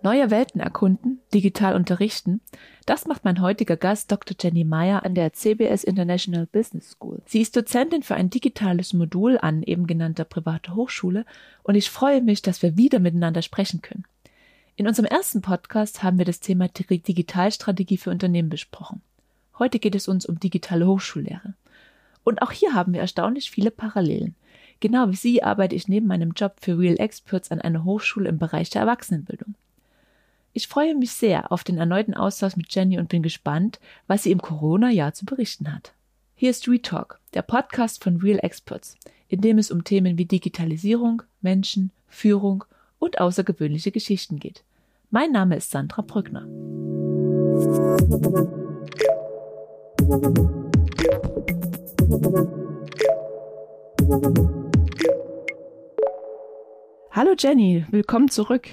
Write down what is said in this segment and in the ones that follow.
Neue Welten erkunden, digital unterrichten, das macht mein heutiger Gast Dr. Jenny Meyer an der CBS International Business School. Sie ist Dozentin für ein digitales Modul an eben genannter privater Hochschule und ich freue mich, dass wir wieder miteinander sprechen können. In unserem ersten Podcast haben wir das Thema Digitalstrategie für Unternehmen besprochen. Heute geht es uns um digitale Hochschullehre. Und auch hier haben wir erstaunlich viele Parallelen. Genau wie Sie arbeite ich neben meinem Job für Real Experts an einer Hochschule im Bereich der Erwachsenenbildung. Ich freue mich sehr auf den erneuten Austausch mit Jenny und bin gespannt, was sie im Corona-Jahr zu berichten hat. Hier ist Retalk, der Podcast von Real Experts, in dem es um Themen wie Digitalisierung, Menschen, Führung und außergewöhnliche Geschichten geht. Mein Name ist Sandra Brückner. Hallo Jenny, willkommen zurück.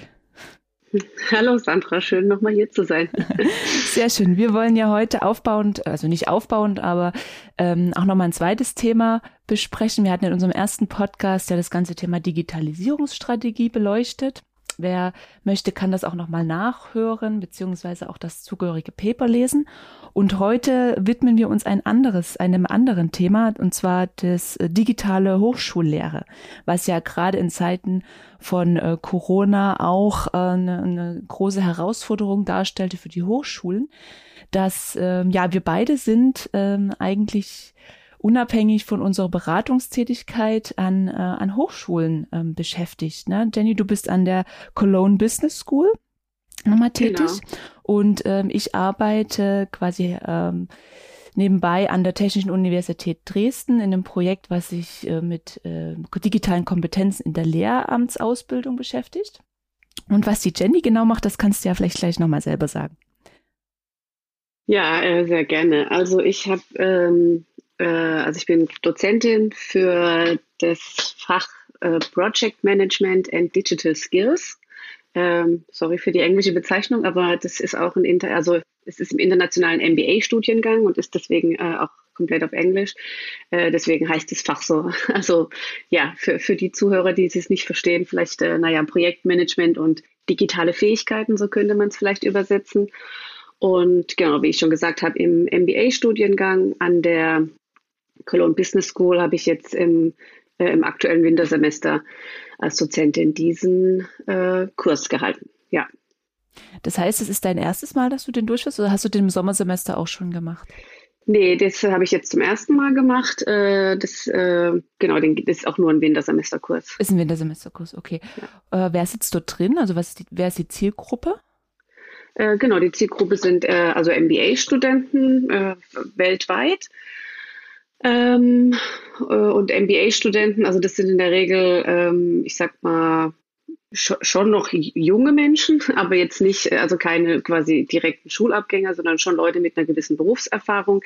Hallo Sandra, schön nochmal hier zu sein. Sehr schön. Wir wollen ja heute aufbauend, also nicht aufbauend, aber ähm, auch nochmal ein zweites Thema besprechen. Wir hatten in unserem ersten Podcast ja das ganze Thema Digitalisierungsstrategie beleuchtet. Wer möchte, kann das auch nochmal nachhören, beziehungsweise auch das zugehörige Paper lesen. Und heute widmen wir uns ein anderes, einem anderen Thema, und zwar das äh, digitale Hochschullehre, was ja gerade in Zeiten von äh, Corona auch äh, eine, eine große Herausforderung darstellte für die Hochschulen, dass ähm, ja wir beide sind ähm, eigentlich unabhängig von unserer Beratungstätigkeit an, äh, an Hochschulen ähm, beschäftigt. Ne? Jenny, du bist an der Cologne Business School nochmal tätig genau. und ähm, ich arbeite quasi ähm, nebenbei an der Technischen Universität Dresden in einem Projekt, was sich äh, mit äh, digitalen Kompetenzen in der Lehramtsausbildung beschäftigt. Und was die Jenny genau macht, das kannst du ja vielleicht gleich nochmal selber sagen. Ja, äh, sehr gerne. Also ich habe ähm, äh, also ich bin Dozentin für das Fach äh, Project Management and Digital Skills. Ähm, sorry für die englische Bezeichnung, aber das ist auch ein Inter, also es ist im internationalen MBA-Studiengang und ist deswegen äh, auch komplett auf Englisch. Äh, deswegen heißt das Fach so. Also ja, für, für die Zuhörer, die es nicht verstehen, vielleicht, äh, naja, Projektmanagement und digitale Fähigkeiten, so könnte man es vielleicht übersetzen. Und genau, wie ich schon gesagt habe, im MBA-Studiengang an der Cologne Business School habe ich jetzt im, äh, im aktuellen Wintersemester als Dozentin diesen äh, Kurs gehalten. Ja. Das heißt, es ist dein erstes Mal, dass du den durchführst oder hast du den im Sommersemester auch schon gemacht? Nee, das habe ich jetzt zum ersten Mal gemacht. Äh, das, äh, genau, das ist auch nur ein Wintersemesterkurs. Ist ein Wintersemesterkurs, okay. Ja. Äh, wer sitzt dort drin? Also was ist die, wer ist die Zielgruppe? Genau, die Zielgruppe sind also MBA-Studenten weltweit. Ähm, äh, und MBA-Studenten, also das sind in der Regel, ähm, ich sag mal, schon noch junge Menschen, aber jetzt nicht, äh, also keine quasi direkten Schulabgänger, sondern schon Leute mit einer gewissen Berufserfahrung,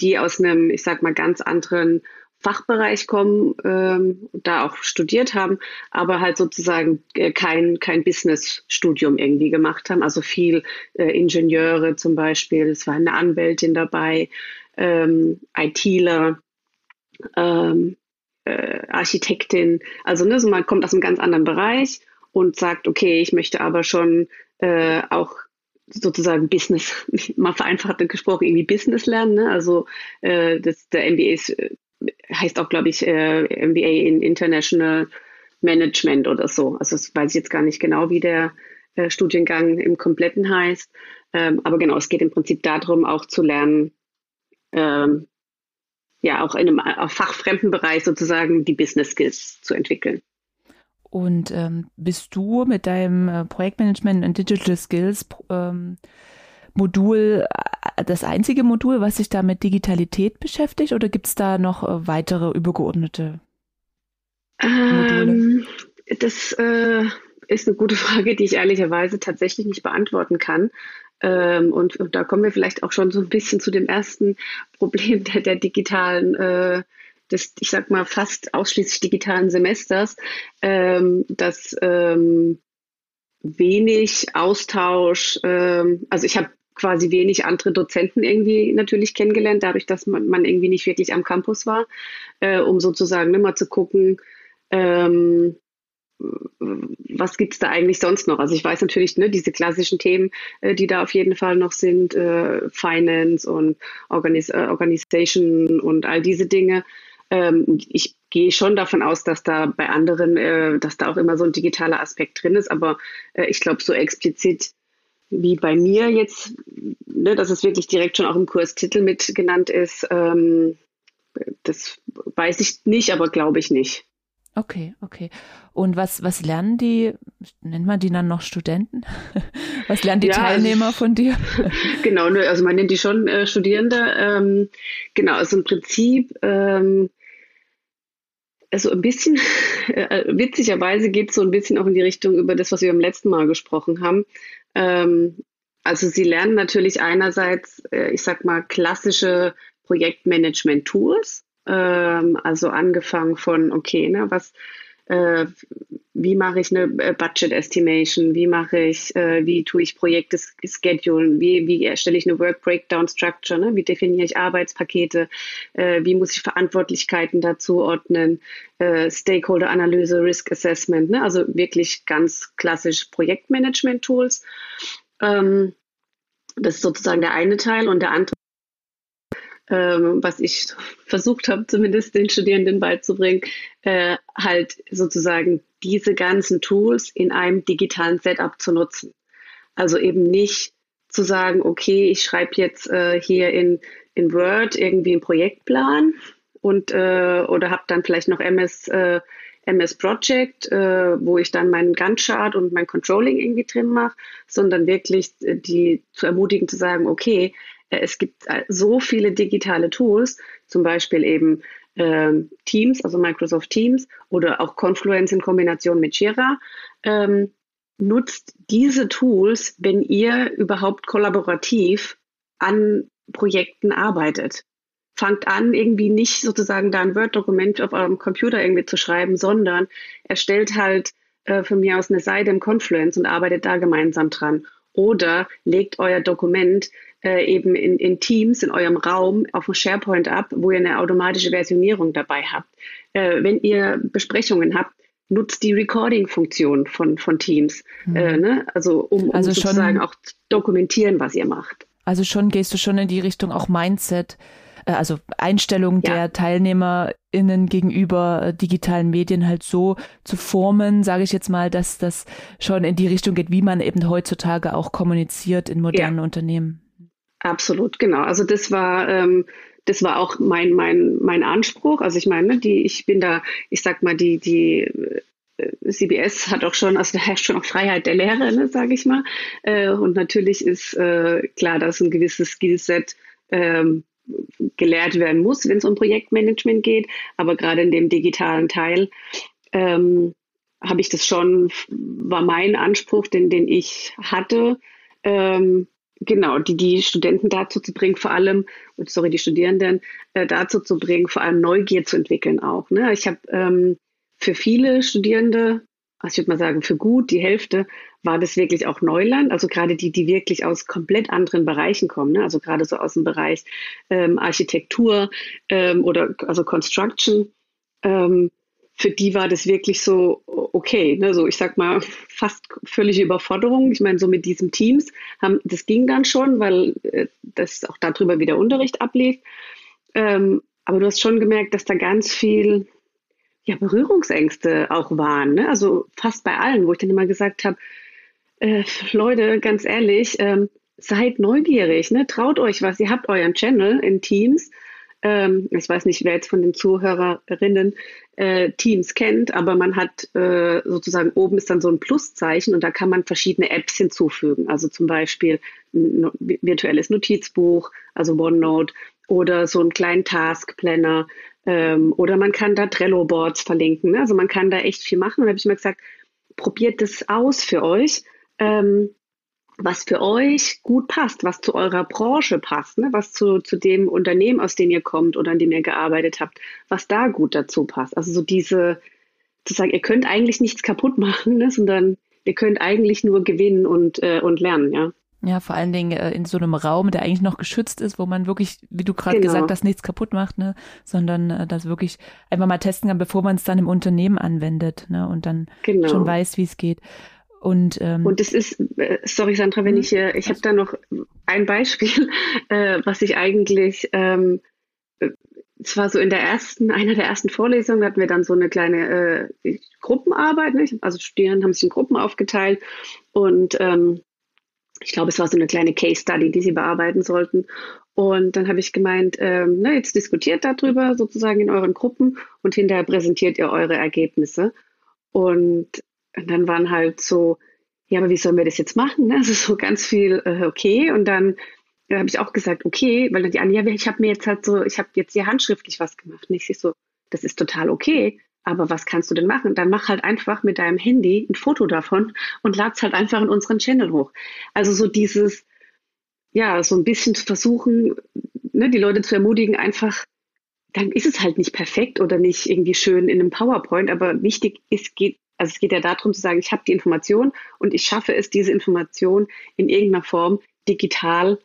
die aus einem, ich sag mal, ganz anderen Fachbereich kommen, ähm, da auch studiert haben, aber halt sozusagen äh, kein, kein Business-Studium irgendwie gemacht haben. Also viel äh, Ingenieure zum Beispiel, es war eine Anwältin dabei, ähm, ITler, ähm, äh, Architektin. Also ne, so man kommt aus einem ganz anderen Bereich und sagt, okay, ich möchte aber schon äh, auch sozusagen Business, mal vereinfacht gesprochen, irgendwie Business lernen. Ne? Also äh, das, der MBA ist, äh, heißt auch, glaube ich, äh, MBA in International Management oder so. Also das weiß ich jetzt gar nicht genau, wie der äh, Studiengang im Kompletten heißt. Ähm, aber genau, es geht im Prinzip darum, auch zu lernen, ähm, ja auch in einem fachfremden Bereich sozusagen die Business Skills zu entwickeln. Und ähm, bist du mit deinem äh, Projektmanagement und Digital Skills ähm, Modul äh, das einzige Modul, was sich da mit Digitalität beschäftigt oder gibt es da noch äh, weitere übergeordnete Module? Ähm, das äh, ist eine gute Frage, die ich ehrlicherweise tatsächlich nicht beantworten kann. Ähm, und, und, da kommen wir vielleicht auch schon so ein bisschen zu dem ersten Problem der, der digitalen äh, des, ich sag mal, fast ausschließlich digitalen Semesters, ähm, dass ähm, wenig Austausch, ähm, also ich habe quasi wenig andere Dozenten irgendwie natürlich kennengelernt, dadurch, dass man, man irgendwie nicht wirklich am Campus war, äh, um sozusagen immer zu gucken, ähm, was gibt's da eigentlich sonst noch? Also ich weiß natürlich, ne, diese klassischen Themen, äh, die da auf jeden Fall noch sind, äh, Finance und Organis äh, Organization und all diese Dinge. Ähm, ich gehe schon davon aus, dass da bei anderen, äh, dass da auch immer so ein digitaler Aspekt drin ist, aber äh, ich glaube, so explizit wie bei mir jetzt, ne, dass es wirklich direkt schon auch im Kurstitel mit genannt ist, ähm, das weiß ich nicht, aber glaube ich nicht. Okay, okay. Und was, was lernen die, nennt man die dann noch Studenten? Was lernen die ja, also Teilnehmer also, von dir? Genau, also man nennt die schon äh, Studierende. Ähm, genau, also im Prinzip, ähm, also ein bisschen, äh, witzigerweise geht es so ein bisschen auch in die Richtung über das, was wir beim letzten Mal gesprochen haben. Ähm, also sie lernen natürlich einerseits, äh, ich sag mal, klassische Projektmanagement-Tools ähm, also angefangen von, okay, ne, was, äh, wie mache ich eine äh, Budget Estimation, wie mache ich, äh, wie tue ich Projekte schedulen, wie, wie erstelle ich eine Work Breakdown Structure, ne? wie definiere ich Arbeitspakete, äh, wie muss ich Verantwortlichkeiten dazu ordnen, äh, Stakeholder Analyse, Risk Assessment, ne? also wirklich ganz klassisch Projektmanagement Tools. Ähm, das ist sozusagen der eine Teil und der andere ähm, was ich versucht habe, zumindest den Studierenden beizubringen, äh, halt sozusagen diese ganzen Tools in einem digitalen Setup zu nutzen. Also eben nicht zu sagen, okay, ich schreibe jetzt äh, hier in, in Word irgendwie einen Projektplan und äh, oder habe dann vielleicht noch MS äh, MS Project, äh, wo ich dann meinen Gantt-Chart und mein Controlling irgendwie drin mache, sondern wirklich äh, die zu ermutigen zu sagen, okay, es gibt äh, so viele digitale Tools, zum Beispiel eben ähm, Teams, also Microsoft Teams oder auch Confluence in Kombination mit Jira. Ähm, nutzt diese Tools, wenn ihr überhaupt kollaborativ an Projekten arbeitet. Fangt an, irgendwie nicht sozusagen da ein Word-Dokument auf eurem Computer irgendwie zu schreiben, sondern erstellt halt äh, von mir aus eine Seite im Confluence und arbeitet da gemeinsam dran. Oder legt euer Dokument äh, eben in, in Teams in eurem Raum auf dem SharePoint ab, wo ihr eine automatische Versionierung dabei habt. Äh, wenn ihr Besprechungen habt, nutzt die Recording-Funktion von, von Teams, mhm. äh, ne? also um, um also sozusagen auch zu dokumentieren, was ihr macht. Also schon gehst du schon in die Richtung auch Mindset, äh, also Einstellung ja. der TeilnehmerInnen gegenüber äh, digitalen Medien halt so zu formen, sage ich jetzt mal, dass das schon in die Richtung geht, wie man eben heutzutage auch kommuniziert in modernen ja. Unternehmen. Absolut, genau. Also das war ähm, das war auch mein mein mein Anspruch. Also ich meine, die ich bin da, ich sag mal, die die äh, CBS hat auch schon, also da herrscht schon auch Freiheit der Lehre, ne, sage ich mal. Äh, und natürlich ist äh, klar, dass ein gewisses Skillset ähm, gelehrt werden muss, wenn es um Projektmanagement geht. Aber gerade in dem digitalen Teil ähm, habe ich das schon, war mein Anspruch, den, den ich hatte, ähm, genau, die, die Studenten dazu zu bringen, vor allem, sorry, die Studierenden äh, dazu zu bringen, vor allem Neugier zu entwickeln auch. Ne? Ich habe ähm, für viele Studierende, also ich würde mal sagen, für gut die Hälfte, war das wirklich auch Neuland. Also gerade die, die wirklich aus komplett anderen Bereichen kommen, ne? also gerade so aus dem Bereich ähm, Architektur ähm, oder also Construction. Ähm, für die war das wirklich so okay, ne? so ich sag mal fast völlige Überforderung. Ich meine, so mit diesen Teams haben, das ging dann schon, weil äh, das auch darüber wieder Unterricht ablief. Ähm, aber du hast schon gemerkt, dass da ganz viel ja, Berührungsängste auch waren. Ne? Also fast bei allen, wo ich dann immer gesagt habe, äh, Leute, ganz ehrlich, ähm, seid neugierig, ne? traut euch was. Ihr habt euren Channel in Teams ähm, ich weiß nicht, wer jetzt von den Zuhörerinnen äh, Teams kennt, aber man hat äh, sozusagen oben ist dann so ein Pluszeichen und da kann man verschiedene Apps hinzufügen. Also zum Beispiel ein virtuelles Notizbuch, also OneNote oder so einen kleinen Task Planner ähm, oder man kann da Trello-Boards verlinken. Ne? Also man kann da echt viel machen. Und da habe ich mir gesagt, probiert das aus für euch. Ähm, was für euch gut passt, was zu eurer Branche passt, ne? was zu, zu dem Unternehmen, aus dem ihr kommt oder an dem ihr gearbeitet habt, was da gut dazu passt. Also so diese, zu sagen, ihr könnt eigentlich nichts kaputt machen, ne? sondern ihr könnt eigentlich nur gewinnen und, äh, und lernen, ja. Ja, vor allen Dingen äh, in so einem Raum, der eigentlich noch geschützt ist, wo man wirklich, wie du gerade genau. gesagt hast, nichts kaputt macht, ne, sondern äh, das wirklich einfach mal testen kann, bevor man es dann im Unternehmen anwendet, ne, und dann genau. schon weiß, wie es geht. Und, ähm, und es ist, äh, sorry Sandra, wenn hm? ich hier, ich habe da noch ein Beispiel, äh, was ich eigentlich, ähm, es war so in der ersten, einer der ersten Vorlesungen hatten wir dann so eine kleine äh, Gruppenarbeit, ne? also Studierende haben sich in Gruppen aufgeteilt und ähm, ich glaube, es war so eine kleine Case Study, die sie bearbeiten sollten. Und dann habe ich gemeint, ähm, ne, jetzt diskutiert darüber sozusagen in euren Gruppen und hinterher präsentiert ihr eure Ergebnisse. Und und dann waren halt so, ja, aber wie sollen wir das jetzt machen? Ne? Also so ganz viel, äh, okay. Und dann ja, habe ich auch gesagt, okay, weil dann die Anja, ich habe mir jetzt halt so, ich habe jetzt hier handschriftlich was gemacht. Und ich so, das ist total okay. Aber was kannst du denn machen? Dann mach halt einfach mit deinem Handy ein Foto davon und lad's halt einfach in unseren Channel hoch. Also so dieses, ja, so ein bisschen zu versuchen, ne, die Leute zu ermutigen, einfach, dann ist es halt nicht perfekt oder nicht irgendwie schön in einem PowerPoint, aber wichtig ist, geht, also es geht ja darum zu sagen, ich habe die Information und ich schaffe es, diese Information in irgendeiner Form digital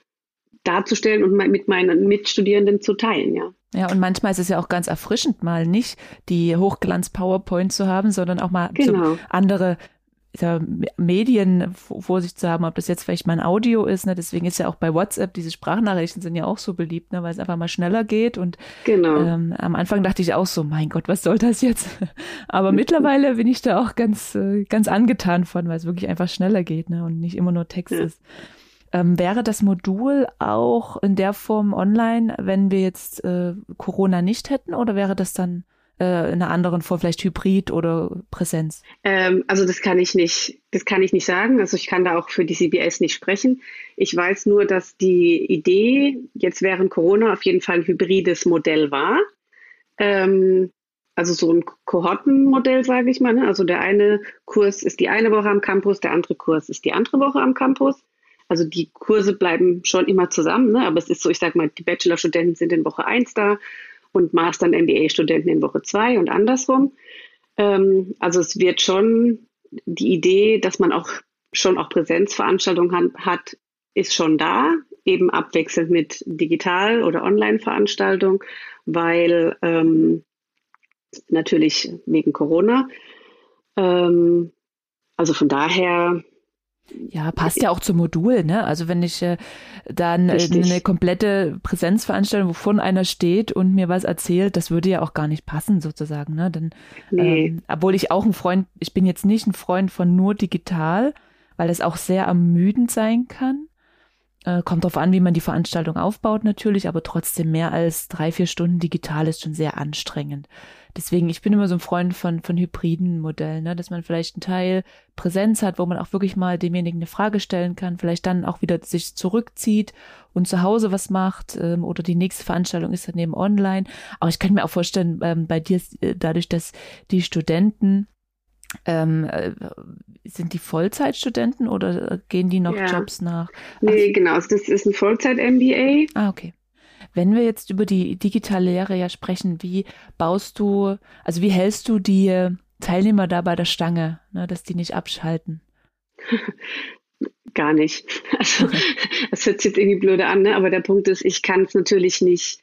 darzustellen und mit meinen Mitstudierenden zu teilen, ja. Ja, und manchmal ist es ja auch ganz erfrischend, mal nicht die Hochglanz-PowerPoint zu haben, sondern auch mal genau. so andere Medien vor sich zu haben, ob das jetzt vielleicht mal ein Audio ist. Ne? Deswegen ist ja auch bei WhatsApp, diese Sprachnachrichten sind ja auch so beliebt, ne? weil es einfach mal schneller geht. Und genau. ähm, am Anfang dachte ich auch so, mein Gott, was soll das jetzt? Aber mittlerweile bin ich da auch ganz, äh, ganz angetan von, weil es wirklich einfach schneller geht ne? und nicht immer nur Text ja. ist. Ähm, wäre das Modul auch in der Form online, wenn wir jetzt äh, Corona nicht hätten, oder wäre das dann äh, in einer anderen Form, vielleicht Hybrid oder Präsenz? Ähm, also das kann ich nicht, das kann ich nicht sagen. Also ich kann da auch für die CBS nicht sprechen. Ich weiß nur, dass die Idee jetzt während Corona auf jeden Fall ein hybrides Modell war. Ähm, also so ein Kohortenmodell, sage ich mal. Ne? Also der eine Kurs ist die eine Woche am Campus, der andere Kurs ist die andere Woche am Campus. Also die Kurse bleiben schon immer zusammen, ne? aber es ist so, ich sage mal, die Bachelorstudenten sind in Woche 1 da und Master- und MBA-Studenten in Woche zwei und andersrum. Ähm, also es wird schon die Idee, dass man auch schon auch Präsenzveranstaltungen hat, ist schon da, eben abwechselnd mit Digital- oder Online-Veranstaltungen, weil ähm, natürlich wegen Corona. Ähm, also von daher ja, passt ja auch zum Modul, ne? Also wenn ich äh, dann äh, eine komplette Präsenzveranstaltung, wovon einer steht und mir was erzählt, das würde ja auch gar nicht passen sozusagen, ne? Denn, nee. ähm, obwohl ich auch ein Freund, ich bin jetzt nicht ein Freund von nur digital, weil es auch sehr ermüdend sein kann. Äh, kommt darauf an, wie man die Veranstaltung aufbaut natürlich, aber trotzdem mehr als drei, vier Stunden digital ist schon sehr anstrengend. Deswegen, ich bin immer so ein Freund von, von hybriden Modellen, ne? dass man vielleicht einen Teil Präsenz hat, wo man auch wirklich mal demjenigen eine Frage stellen kann, vielleicht dann auch wieder sich zurückzieht und zu Hause was macht ähm, oder die nächste Veranstaltung ist dann eben online. Aber ich kann mir auch vorstellen, ähm, bei dir, äh, dadurch, dass die Studenten ähm, äh, sind die Vollzeitstudenten oder gehen die noch ja. Jobs nach? Nee, also, genau. Das ist ein Vollzeit-MBA. Ah, okay. Wenn wir jetzt über die digitale Lehre ja sprechen, wie baust du, also wie hältst du die Teilnehmer da bei der Stange, ne, dass die nicht abschalten? Gar nicht. Also das hört sich jetzt irgendwie blöde an, ne? aber der Punkt ist, ich kann es natürlich nicht,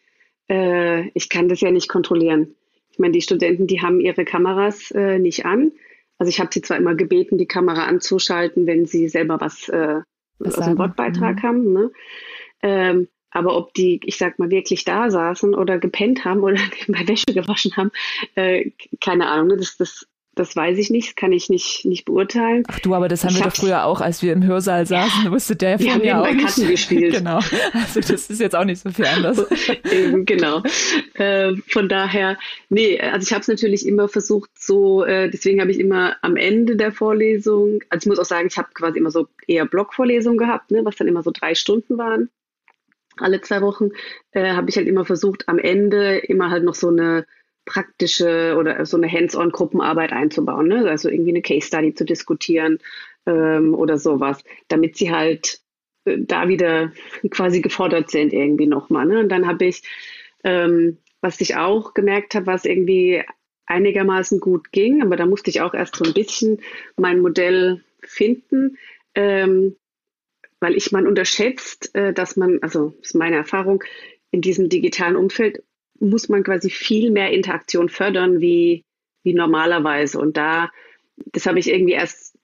äh, ich kann das ja nicht kontrollieren. Ich meine, die Studenten, die haben ihre Kameras äh, nicht an. Also ich habe sie zwar immer gebeten, die Kamera anzuschalten, wenn sie selber was, äh, was aus dem Wortbeitrag mhm. haben. Ne? Ähm, aber ob die, ich sag mal, wirklich da saßen oder gepennt haben oder bei Wäsche gewaschen haben, äh, keine Ahnung. Ne? Das, das das weiß ich nicht, kann ich nicht, nicht beurteilen. Ach du, aber das haben ich wir doch früher auch, als wir im Hörsaal saßen, ja, wusste der von ja auch nicht. gespielt. genau. Also das ist jetzt auch nicht so viel anders. Eben, genau. Äh, von daher, nee, also ich habe es natürlich immer versucht, so, äh, deswegen habe ich immer am Ende der Vorlesung, also ich muss auch sagen, ich habe quasi immer so eher Blockvorlesungen gehabt, ne, was dann immer so drei Stunden waren. Alle zwei Wochen äh, habe ich halt immer versucht, am Ende immer halt noch so eine praktische oder so eine Hands-on-Gruppenarbeit einzubauen. Ne? Also irgendwie eine Case-Study zu diskutieren, ähm, oder sowas, damit sie halt äh, da wieder quasi gefordert sind irgendwie nochmal. Ne? Und dann habe ich, ähm, was ich auch gemerkt habe, was irgendwie einigermaßen gut ging, aber da musste ich auch erst so ein bisschen mein Modell finden, ähm, weil ich man unterschätzt, äh, dass man, also ist meine Erfahrung, in diesem digitalen Umfeld muss man quasi viel mehr Interaktion fördern wie, wie normalerweise. Und da, das habe ich irgendwie erst,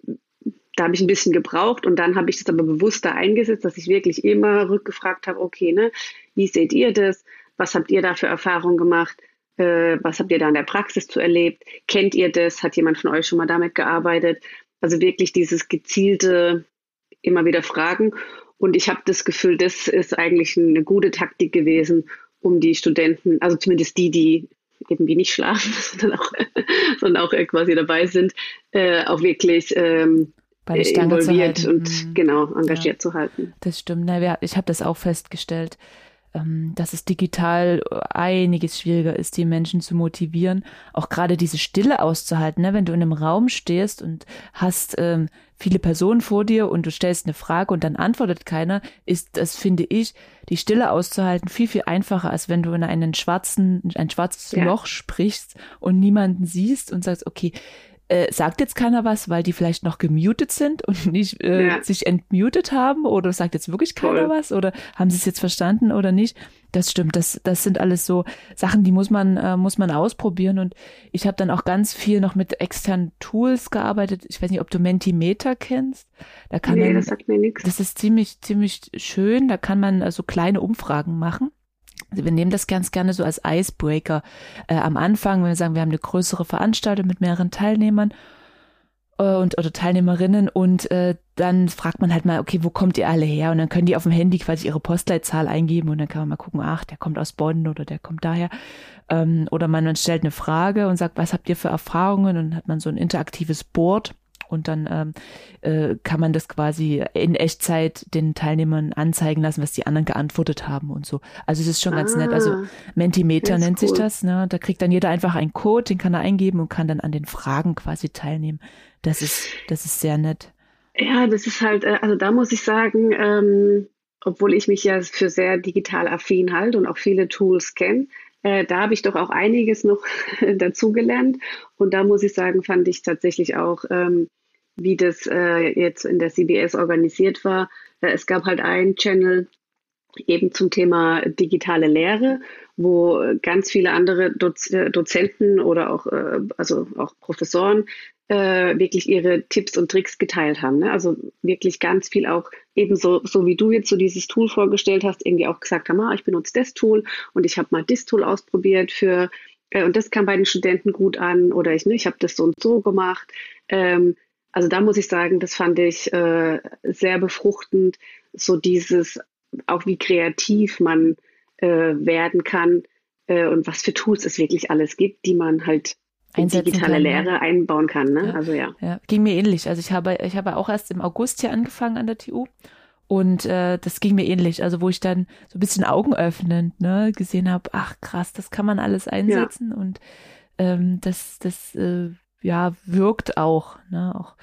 da habe ich ein bisschen gebraucht und dann habe ich das aber bewusster eingesetzt, dass ich wirklich immer rückgefragt habe, okay, ne, wie seht ihr das? Was habt ihr da für Erfahrungen gemacht? Äh, was habt ihr da in der Praxis zu erlebt? Kennt ihr das? Hat jemand von euch schon mal damit gearbeitet? Also wirklich dieses gezielte immer wieder fragen. Und ich habe das Gefühl, das ist eigentlich eine gute Taktik gewesen, um die Studenten, also zumindest die, die irgendwie nicht schlafen, sondern auch, sondern auch quasi dabei sind, äh, auch wirklich ähm, involviert und mhm. genau engagiert ja, zu halten. Das stimmt. Ich habe das auch festgestellt ähm, dass es digital einiges schwieriger ist, die Menschen zu motivieren, auch gerade diese Stille auszuhalten. Ne? Wenn du in einem Raum stehst und hast ähm, viele Personen vor dir und du stellst eine Frage und dann antwortet keiner, ist das, finde ich, die Stille auszuhalten viel, viel einfacher, als wenn du in einen schwarzen, ein schwarzes ja. Loch sprichst und niemanden siehst und sagst, okay, äh, sagt jetzt keiner was, weil die vielleicht noch gemutet sind und nicht äh, ja. sich entmutet haben oder sagt jetzt wirklich keiner Voll. was oder haben sie es jetzt verstanden oder nicht? Das stimmt, das, das sind alles so Sachen, die muss man, äh, muss man ausprobieren und ich habe dann auch ganz viel noch mit externen Tools gearbeitet. Ich weiß nicht, ob du Mentimeter kennst. Da kann nee, man, das sagt mir nichts. Das ist ziemlich, ziemlich schön. Da kann man also kleine Umfragen machen. Wir nehmen das ganz gerne so als Icebreaker äh, am Anfang, wenn wir sagen, wir haben eine größere Veranstaltung mit mehreren Teilnehmern äh, und oder Teilnehmerinnen und äh, dann fragt man halt mal, okay, wo kommt ihr alle her? Und dann können die auf dem Handy quasi ihre Postleitzahl eingeben und dann kann man mal gucken, ach, der kommt aus Bonn oder der kommt daher. Ähm, oder man, man stellt eine Frage und sagt, was habt ihr für Erfahrungen? Und dann hat man so ein interaktives Board und dann ähm, äh, kann man das quasi in Echtzeit den Teilnehmern anzeigen lassen, was die anderen geantwortet haben und so. Also es ist schon ganz ah, nett. Also ah, Mentimeter nennt cool. sich das. Ne? Da kriegt dann jeder einfach einen Code, den kann er eingeben und kann dann an den Fragen quasi teilnehmen. Das ist, das ist sehr nett. Ja, das ist halt, äh, also da muss ich sagen, ähm, obwohl ich mich ja für sehr digital affin halte und auch viele Tools kenne, äh, da habe ich doch auch einiges noch dazugelernt. Und da muss ich sagen, fand ich tatsächlich auch, ähm, wie das äh, jetzt in der CBS organisiert war. Äh, es gab halt einen Channel eben zum Thema digitale Lehre, wo ganz viele andere Doz äh, Dozenten oder auch, äh, also auch Professoren äh, wirklich ihre Tipps und Tricks geteilt haben. Ne? Also wirklich ganz viel auch ebenso, so wie du jetzt so dieses Tool vorgestellt hast, irgendwie auch gesagt haben, ah, ich benutze das Tool und ich habe mal das Tool ausprobiert für äh, und das kam bei den Studenten gut an oder ich, ne, ich habe das so und so gemacht. Ähm, also da muss ich sagen, das fand ich äh, sehr befruchtend, so dieses, auch wie kreativ man äh, werden kann äh, und was für Tools es wirklich alles gibt, die man halt digitale kann, Lehre ja. einbauen kann. Ne? Ja. Also ja. ja. Ging mir ähnlich. Also ich habe, ich habe auch erst im August hier angefangen an der TU. Und äh, das ging mir ähnlich, also wo ich dann so ein bisschen augenöffnend ne, gesehen habe, ach krass, das kann man alles einsetzen ja. und ähm, das, das äh, ja wirkt auch, ne, auch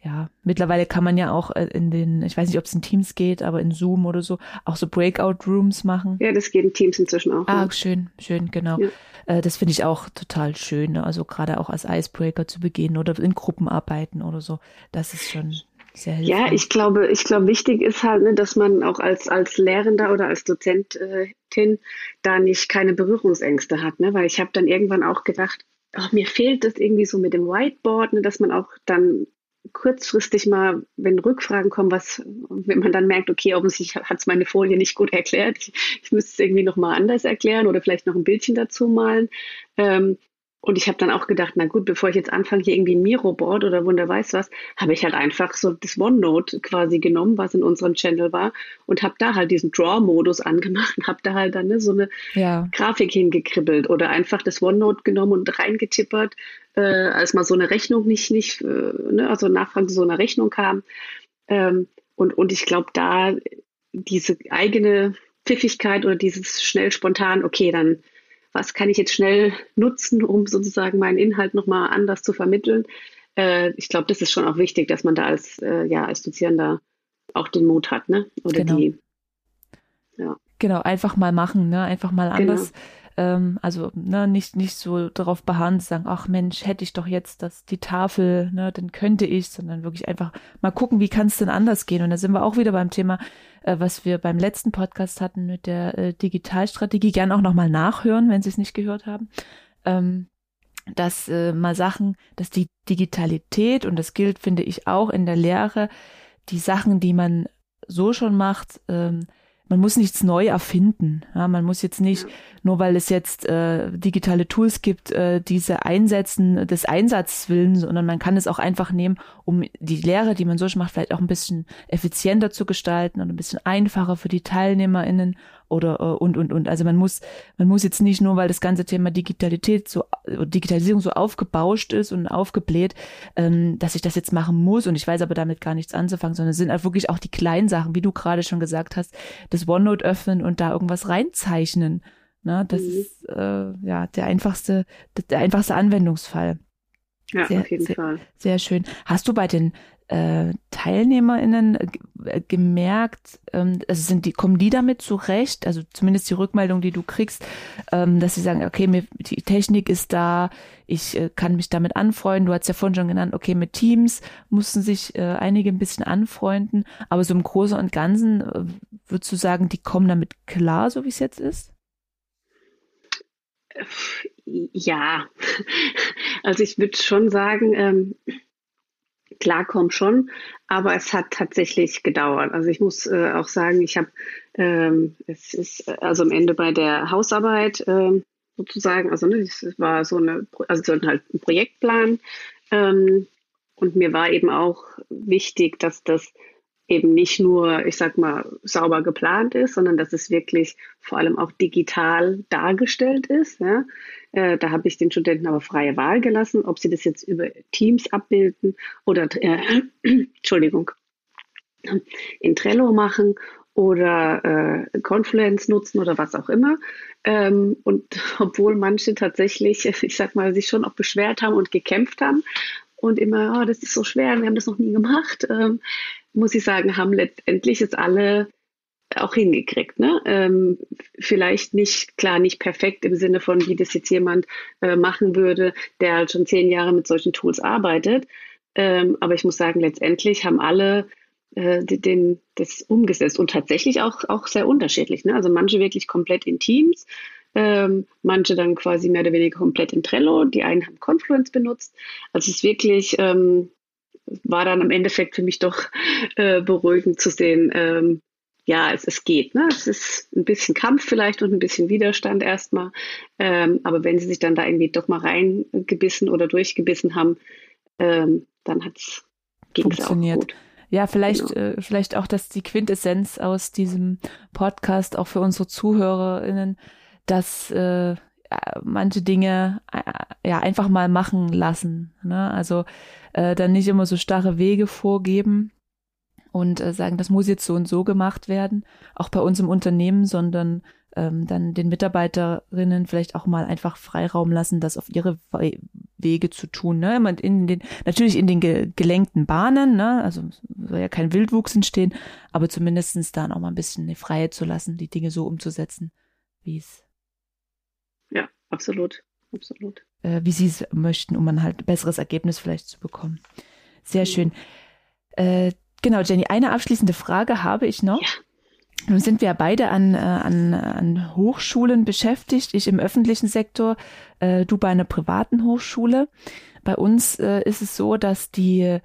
ja, mittlerweile kann man ja auch äh, in den, ich weiß nicht, ob es in Teams geht, aber in Zoom oder so, auch so Breakout-Rooms machen. Ja, das geht in Teams inzwischen auch. Ah, ja. schön, schön, genau. Ja. Äh, das finde ich auch total schön, ne? also gerade auch als Icebreaker zu begehen oder in Gruppen arbeiten oder so. Das ist schon sehr hilfreich. Ja, ich glaube, ich glaube, wichtig ist halt, ne, dass man auch als, als Lehrender oder als Dozentin da nicht keine Berührungsängste hat, ne? weil ich habe dann irgendwann auch gedacht, Oh, mir fehlt das irgendwie so mit dem Whiteboard, ne, dass man auch dann kurzfristig mal, wenn Rückfragen kommen, was, wenn man dann merkt, okay, offensichtlich hat es meine Folie nicht gut erklärt, ich, ich müsste es irgendwie nochmal anders erklären oder vielleicht noch ein Bildchen dazu malen. Ähm, und ich habe dann auch gedacht, na gut, bevor ich jetzt anfange, hier irgendwie ein Miro-Board oder Wunder weiß was, habe ich halt einfach so das OneNote quasi genommen, was in unserem Channel war, und habe da halt diesen Draw-Modus angemacht und habe da halt dann ne, so eine ja. Grafik hingekribbelt oder einfach das OneNote genommen und reingetippert, äh, als mal so eine Rechnung nicht, nicht, äh, ne, also Nachfrage zu so einer Rechnung kam. Ähm, und, und ich glaube, da diese eigene Pfiffigkeit oder dieses schnell spontan, okay, dann was kann ich jetzt schnell nutzen, um sozusagen meinen Inhalt nochmal anders zu vermitteln. äh, ich glaube, das ist schon auch wichtig, dass man da als, äh, ja, als Dozierender auch den Mut hat, ne? Oder genau. die. Ja. Genau, einfach mal machen, ne? Einfach mal genau. anders. Genau. Also ne, nicht, nicht so darauf beharren zu sagen, ach Mensch, hätte ich doch jetzt das, die Tafel, ne, dann könnte ich, sondern wirklich einfach mal gucken, wie kann es denn anders gehen. Und da sind wir auch wieder beim Thema, äh, was wir beim letzten Podcast hatten mit der äh, Digitalstrategie. Gern auch nochmal nachhören, wenn Sie es nicht gehört haben. Ähm, dass äh, mal Sachen, dass die Digitalität, und das gilt, finde ich, auch in der Lehre, die Sachen, die man so schon macht, ähm, man muss nichts neu erfinden. Ja, man muss jetzt nicht, nur weil es jetzt äh, digitale Tools gibt, äh, diese einsetzen des Einsatzwillen, sondern man kann es auch einfach nehmen, um die Lehre, die man so schon macht, vielleicht auch ein bisschen effizienter zu gestalten und ein bisschen einfacher für die TeilnehmerInnen oder äh, und und und. Also man muss man muss jetzt nicht nur, weil das ganze Thema Digitalität so Digitalisierung so aufgebauscht ist und aufgebläht, ähm, dass ich das jetzt machen muss und ich weiß aber damit gar nichts anzufangen, sondern es sind halt wirklich auch die kleinen Sachen, wie du gerade schon gesagt hast, das OneNote öffnen und da irgendwas reinzeichnen. Ne, das mhm. ist äh, ja der einfachste der einfachste Anwendungsfall. Ja, sehr, auf jeden sehr, Fall. Sehr schön. Hast du bei den äh, TeilnehmerInnen äh, gemerkt, ähm, also sind die, kommen die damit zurecht? Also zumindest die Rückmeldung, die du kriegst, ähm, dass sie sagen, okay, mir, die Technik ist da, ich äh, kann mich damit anfreunden. Du hast ja vorhin schon genannt, okay, mit Teams mussten sich äh, einige ein bisschen anfreunden, aber so im Großen und Ganzen äh, würdest du sagen, die kommen damit klar, so wie es jetzt ist? Ja, also ich würde schon sagen, ähm, klarkommen schon, aber es hat tatsächlich gedauert. Also ich muss äh, auch sagen, ich habe, ähm, es ist also am Ende bei der Hausarbeit ähm, sozusagen, also ne, es war so eine, also so halt ein Projektplan ähm, und mir war eben auch wichtig, dass das eben nicht nur, ich sag mal, sauber geplant ist, sondern dass es wirklich vor allem auch digital dargestellt ist. Ja? Äh, da habe ich den Studenten aber freie Wahl gelassen, ob sie das jetzt über Teams abbilden oder, äh, Entschuldigung, in Trello machen oder äh, Confluence nutzen oder was auch immer. Ähm, und obwohl manche tatsächlich, ich sag mal, sich schon auch beschwert haben und gekämpft haben und immer, oh, das ist so schwer, wir haben das noch nie gemacht, ähm, muss ich sagen, haben letztendlich jetzt alle auch hingekriegt. Ne? Ähm, vielleicht nicht, klar, nicht perfekt im Sinne von, wie das jetzt jemand äh, machen würde, der halt schon zehn Jahre mit solchen Tools arbeitet. Ähm, aber ich muss sagen, letztendlich haben alle äh, den, das umgesetzt und tatsächlich auch, auch sehr unterschiedlich. Ne? Also manche wirklich komplett in Teams, ähm, manche dann quasi mehr oder weniger komplett in Trello, die einen haben Confluence benutzt. Also es ist wirklich, ähm, war dann im Endeffekt für mich doch äh, beruhigend zu sehen, ähm, ja, es, es geht. Ne? Es ist ein bisschen Kampf vielleicht und ein bisschen Widerstand erstmal. Ähm, aber wenn sie sich dann da irgendwie doch mal reingebissen oder durchgebissen haben, ähm, dann hat es funktioniert. Auch gut. Ja, vielleicht, genau. äh, vielleicht auch, dass die Quintessenz aus diesem Podcast auch für unsere ZuhörerInnen, dass äh, manche Dinge äh, ja einfach mal machen lassen. Ne? Also äh, dann nicht immer so starre Wege vorgeben und äh, sagen, das muss jetzt so und so gemacht werden, auch bei uns im Unternehmen, sondern ähm, dann den Mitarbeiterinnen vielleicht auch mal einfach Freiraum lassen, das auf ihre Wege zu tun. Ne? In den, natürlich in den ge gelenkten Bahnen, ne? also soll ja kein Wildwuchs entstehen, aber zumindestens dann auch mal ein bisschen eine Freiheit zu lassen, die Dinge so umzusetzen, wie es. Absolut, absolut äh, wie sie es möchten, um ein halt besseres Ergebnis vielleicht zu bekommen. Sehr mhm. schön. Äh, genau, Jenny, eine abschließende Frage habe ich noch. Ja. Nun sind wir beide an, äh, an, an Hochschulen beschäftigt, ich im öffentlichen Sektor, äh, du bei einer privaten Hochschule. Bei uns äh, ist es so, dass die,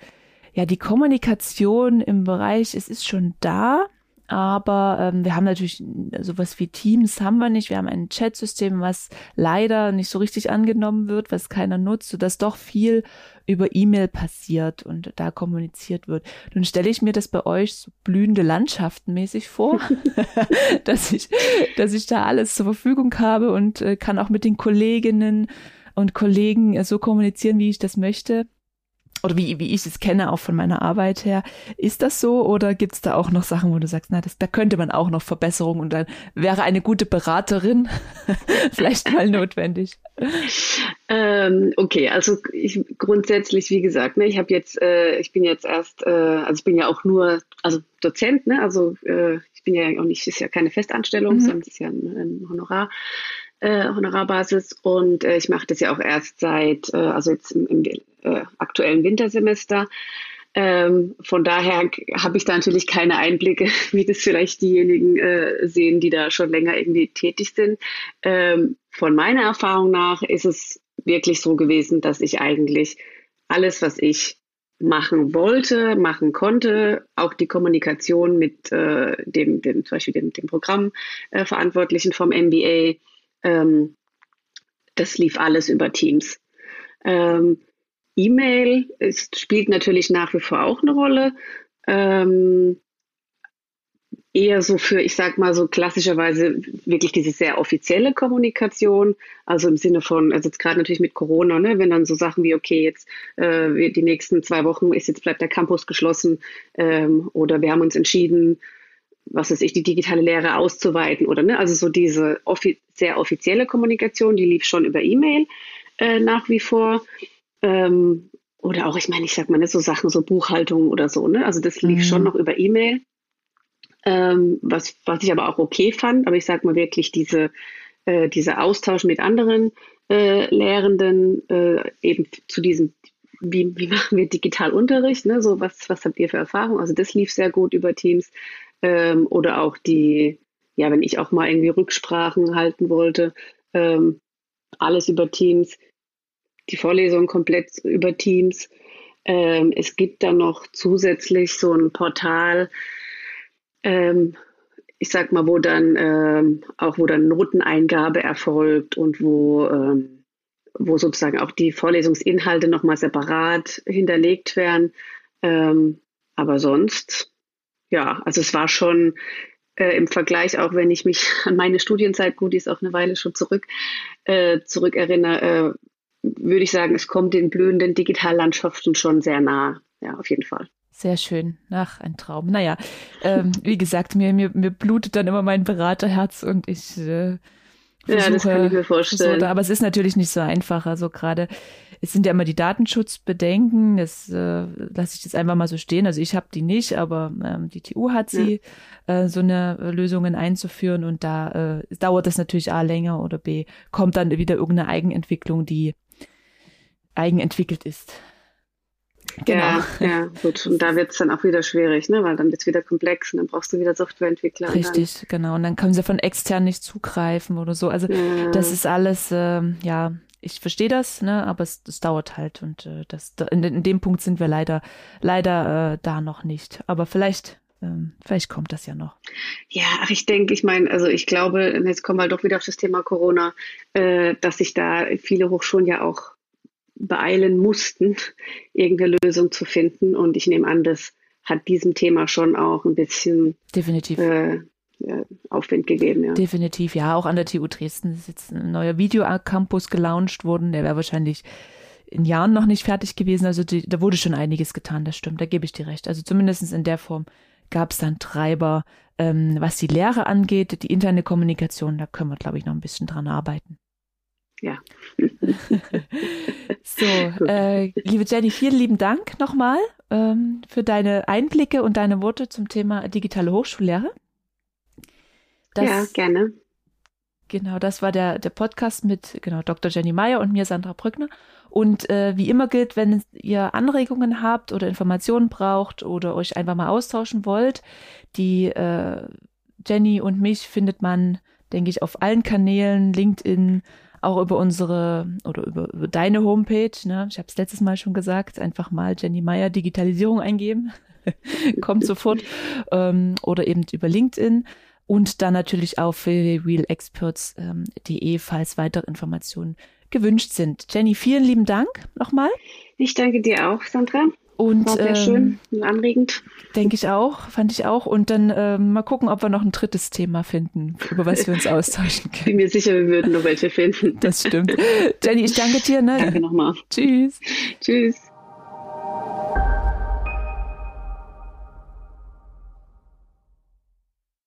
ja, die Kommunikation im Bereich, es ist schon da, aber ähm, wir haben natürlich sowas wie Teams haben wir nicht. Wir haben ein Chatsystem, was leider nicht so richtig angenommen wird, was keiner nutzt, sodass doch viel über E-Mail passiert und da kommuniziert wird. Nun stelle ich mir das bei euch so blühende Landschaften mäßig vor, dass ich, dass ich da alles zur Verfügung habe und äh, kann auch mit den Kolleginnen und Kollegen äh, so kommunizieren, wie ich das möchte. Oder wie, wie ich es kenne, auch von meiner Arbeit her. Ist das so oder gibt es da auch noch Sachen, wo du sagst, na, das, da könnte man auch noch Verbesserungen und dann wäre eine gute Beraterin vielleicht mal notwendig? Ähm, okay, also ich grundsätzlich, wie gesagt, ne, ich habe jetzt, äh, ich bin jetzt erst, äh, also ich bin ja auch nur, also Dozent, ne, also äh, ich bin ja auch nicht, ist ja keine Festanstellung, mhm. sondern es ist ja ein, ein Honorar äh, Honorarbasis und äh, ich mache das ja auch erst seit, äh, also jetzt im, im äh, aktuellen Wintersemester. Ähm, von daher habe ich da natürlich keine Einblicke, wie das vielleicht diejenigen äh, sehen, die da schon länger irgendwie tätig sind. Ähm, von meiner Erfahrung nach ist es wirklich so gewesen, dass ich eigentlich alles, was ich machen wollte, machen konnte, auch die Kommunikation mit äh, dem, dem, zum Beispiel dem, dem Programmverantwortlichen äh, vom MBA, ähm, das lief alles über Teams. Ähm, E-Mail spielt natürlich nach wie vor auch eine Rolle. Ähm, eher so für, ich sag mal so klassischerweise wirklich diese sehr offizielle Kommunikation, also im Sinne von, also jetzt gerade natürlich mit Corona, ne, wenn dann so Sachen wie, okay, jetzt äh, die nächsten zwei Wochen ist jetzt bleibt der Campus geschlossen ähm, oder wir haben uns entschieden, was weiß ich, die digitale Lehre auszuweiten oder ne, also so diese offi sehr offizielle Kommunikation, die lief schon über E-Mail äh, nach wie vor. Ähm, oder auch, ich meine, ich sag mal, ne, so Sachen, so Buchhaltung oder so, ne? Also das lief mhm. schon noch über E-Mail. Ähm, was, was ich aber auch okay fand, aber ich sag mal wirklich diese, äh, dieser Austausch mit anderen äh, Lehrenden, äh, eben zu diesem, wie, wie machen wir Digitalunterricht, ne? So, was, was habt ihr für Erfahrung? Also das lief sehr gut über Teams. Ähm, oder auch die, ja, wenn ich auch mal irgendwie Rücksprachen halten wollte, ähm, alles über Teams, die Vorlesung komplett über Teams. Ähm, es gibt dann noch zusätzlich so ein Portal, ähm, ich sag mal, wo dann ähm, auch wo dann Noteneingabe erfolgt und wo ähm, wo sozusagen auch die Vorlesungsinhalte nochmal separat hinterlegt werden. Ähm, aber sonst ja, also es war schon äh, im Vergleich, auch wenn ich mich an meine Studienzeit, gut, die ist auch eine Weile schon zurück, äh, zurückerinnere, äh, würde ich sagen, es kommt den blühenden Digitallandschaften schon sehr nah. Ja, auf jeden Fall. Sehr schön. Ach, ein Traum. Naja, ähm, wie gesagt, mir, mir, mir blutet dann immer mein Beraterherz und ich äh, versuche, ja, das kann ich mir vorstellen. So, aber es ist natürlich nicht so einfach. Also gerade es sind ja immer die Datenschutzbedenken, das äh, lasse ich jetzt einfach mal so stehen. Also ich habe die nicht, aber ähm, die TU hat sie, ja. äh, so eine äh, Lösungen einzuführen und da äh, dauert das natürlich A länger oder B kommt dann wieder irgendeine Eigenentwicklung, die eigenentwickelt ist. Genau. Ja, ja, gut. Und da wird es dann auch wieder schwierig, ne? weil dann wird es wieder komplex und dann brauchst du wieder Softwareentwickler. Richtig, genau. Und dann können sie von extern nicht zugreifen oder so. Also ja. das ist alles, äh, ja, ich verstehe das, ne, aber es, es dauert halt und äh, das in, in dem Punkt sind wir leider leider äh, da noch nicht. Aber vielleicht ähm, vielleicht kommt das ja noch. Ja, ach, ich denke, ich meine, also ich glaube, jetzt kommen wir doch wieder auf das Thema Corona, äh, dass sich da viele Hochschulen ja auch beeilen mussten, irgendeine Lösung zu finden. Und ich nehme an, das hat diesem Thema schon auch ein bisschen definitiv äh, Aufwind gegeben. Ja. Definitiv, ja. Auch an der TU Dresden ist jetzt ein neuer Videocampus gelauncht worden. Der wäre wahrscheinlich in Jahren noch nicht fertig gewesen. Also die, da wurde schon einiges getan, das stimmt. Da gebe ich dir recht. Also zumindest in der Form gab es dann Treiber. Ähm, was die Lehre angeht, die interne Kommunikation, da können wir, glaube ich, noch ein bisschen dran arbeiten. Ja. so, äh, liebe Jenny, vielen lieben Dank nochmal ähm, für deine Einblicke und deine Worte zum Thema digitale Hochschullehre. Das, ja, gerne. Genau, das war der, der Podcast mit genau, Dr. Jenny Meyer und mir, Sandra Brückner. Und äh, wie immer gilt, wenn ihr Anregungen habt oder Informationen braucht oder euch einfach mal austauschen wollt, die äh, Jenny und mich findet man, denke ich, auf allen Kanälen, LinkedIn, auch über unsere oder über, über deine Homepage. Ne? Ich habe es letztes Mal schon gesagt, einfach mal Jenny Meyer Digitalisierung eingeben. Kommt sofort. Ähm, oder eben über LinkedIn und dann natürlich auf www.realexperts.de, falls weitere Informationen gewünscht sind. Jenny, vielen lieben Dank nochmal. Ich danke dir auch, Sandra. Und, War sehr ähm, schön und anregend. Denke ich auch, fand ich auch. Und dann ähm, mal gucken, ob wir noch ein drittes Thema finden, über was wir uns austauschen können. Ich bin mir sicher, wir würden noch welche finden. Das stimmt. Jenny, ich danke dir. Ne? Danke nochmal. Tschüss. Tschüss.